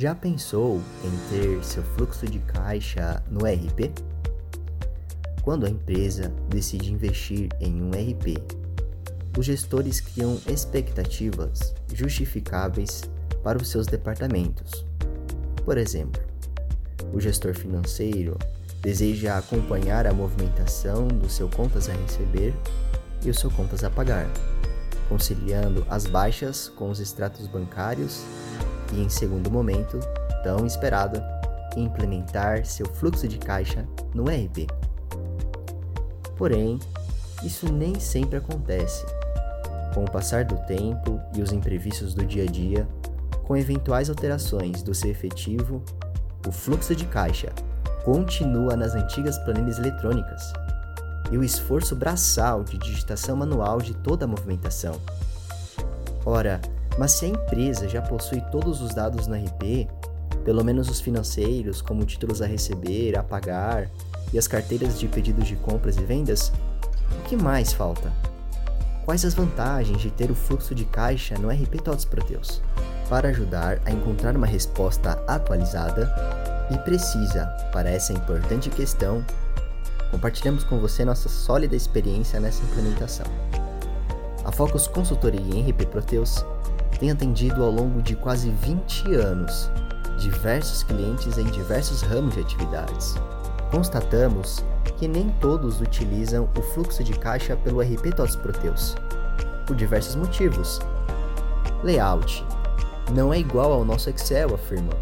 Já pensou em ter seu fluxo de caixa no RP? Quando a empresa decide investir em um RP, os gestores criam expectativas justificáveis para os seus departamentos. Por exemplo, o gestor financeiro deseja acompanhar a movimentação do seu contas a receber e o seu contas a pagar, conciliando as baixas com os extratos bancários e, em segundo momento, tão esperado, implementar seu fluxo de caixa no RP. Porém, isso nem sempre acontece. Com o passar do tempo e os imprevistos do dia a dia, com eventuais alterações do seu efetivo, o fluxo de caixa continua nas antigas planilhas eletrônicas e o esforço braçal de digitação manual de toda a movimentação. Ora, mas se a empresa já possui todos os dados no RP, pelo menos os financeiros, como títulos a receber, a pagar e as carteiras de pedidos de compras e vendas, o que mais falta? Quais as vantagens de ter o fluxo de caixa no RP TOTS Proteus? Para ajudar a encontrar uma resposta atualizada e precisa para essa importante questão, compartilhamos com você nossa sólida experiência nessa implementação. A Focus Consultoria em RP Proteus tem atendido ao longo de quase 20 anos diversos clientes em diversos ramos de atividades. Constatamos que nem todos utilizam o fluxo de caixa pelo RP TOTS Proteus, por diversos motivos. Layout não é igual ao nosso Excel, afirmam.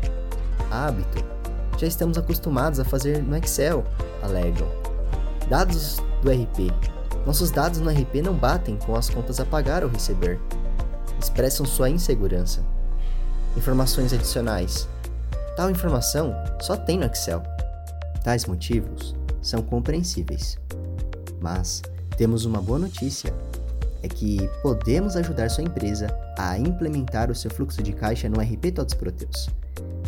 Hábito já estamos acostumados a fazer no Excel, alegam. Dados do RP. Nossos dados no RP não batem com as contas a pagar ou receber expressam sua insegurança. Informações adicionais. Tal informação só tem no Excel. Tais motivos são compreensíveis. Mas temos uma boa notícia: é que podemos ajudar sua empresa a implementar o seu fluxo de caixa no RP Todos Proteus,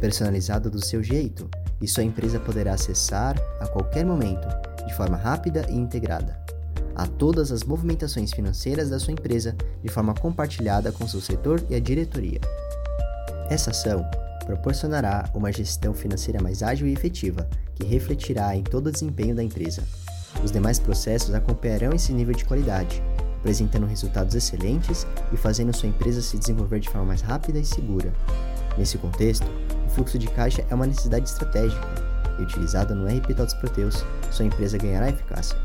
personalizado do seu jeito, e sua empresa poderá acessar a qualquer momento, de forma rápida e integrada a todas as movimentações financeiras da sua empresa de forma compartilhada com seu setor e a diretoria. Essa ação proporcionará uma gestão financeira mais ágil e efetiva, que refletirá em todo o desempenho da empresa. Os demais processos acompanharão esse nível de qualidade, apresentando resultados excelentes e fazendo sua empresa se desenvolver de forma mais rápida e segura. Nesse contexto, o fluxo de caixa é uma necessidade estratégica e utilizada no RP Proteus, sua empresa ganhará eficácia.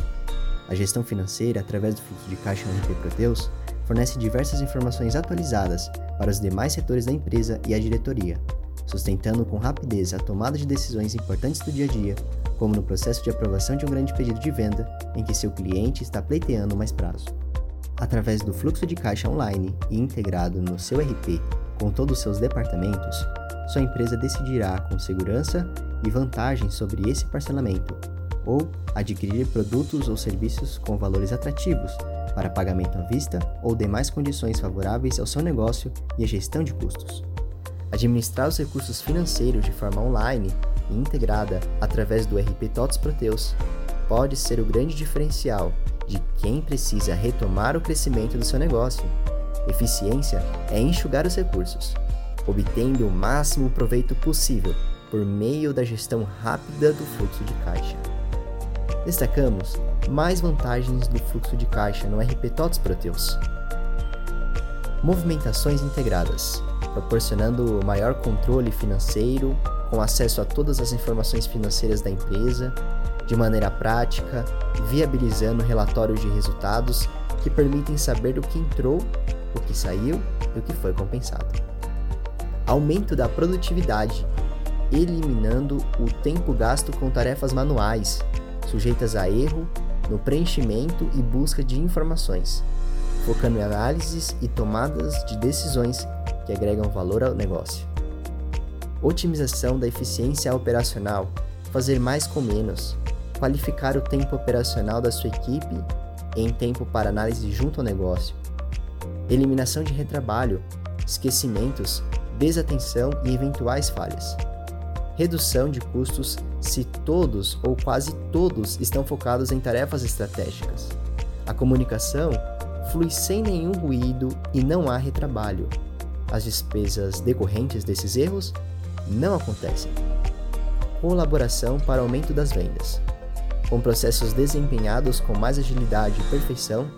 A gestão financeira, através do fluxo de caixa no RP Proteus, fornece diversas informações atualizadas para os demais setores da empresa e a diretoria, sustentando com rapidez a tomada de decisões importantes do dia a dia, como no processo de aprovação de um grande pedido de venda em que seu cliente está pleiteando mais prazo. Através do fluxo de caixa online e integrado no seu RP com todos os seus departamentos, sua empresa decidirá com segurança e vantagem sobre esse parcelamento, ou adquirir produtos ou serviços com valores atrativos para pagamento à vista ou demais condições favoráveis ao seu negócio e à gestão de custos. Administrar os recursos financeiros de forma online e integrada através do RP TOTS Proteus pode ser o grande diferencial de quem precisa retomar o crescimento do seu negócio. Eficiência é enxugar os recursos, obtendo o máximo proveito possível por meio da gestão rápida do fluxo de caixa. Destacamos mais vantagens do fluxo de caixa no RP TOTS Proteus. Movimentações integradas, proporcionando maior controle financeiro, com acesso a todas as informações financeiras da empresa, de maneira prática, viabilizando relatórios de resultados que permitem saber o que entrou, o que saiu e o que foi compensado. Aumento da produtividade, eliminando o tempo gasto com tarefas manuais, sujeitas a erro no preenchimento e busca de informações, focando em análises e tomadas de decisões que agregam valor ao negócio. Otimização da eficiência operacional, fazer mais com menos, qualificar o tempo operacional da sua equipe em tempo para análise junto ao negócio, eliminação de retrabalho, esquecimentos, desatenção e eventuais falhas redução de custos se todos ou quase todos estão focados em tarefas estratégicas. A comunicação flui sem nenhum ruído e não há retrabalho. As despesas decorrentes desses erros não acontecem. Colaboração para aumento das vendas, com processos desempenhados com mais agilidade e perfeição,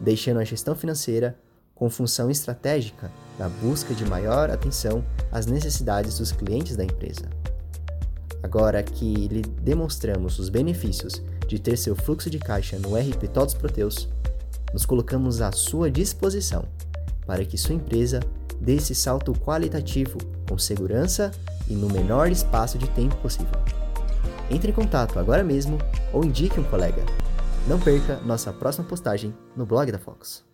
deixando a gestão financeira com função estratégica na busca de maior atenção às necessidades dos clientes da empresa. Agora que lhe demonstramos os benefícios de ter seu fluxo de caixa no RP Todos Proteus, nos colocamos à sua disposição para que sua empresa dê esse salto qualitativo com segurança e no menor espaço de tempo possível. Entre em contato agora mesmo ou indique um colega. Não perca nossa próxima postagem no blog da Fox.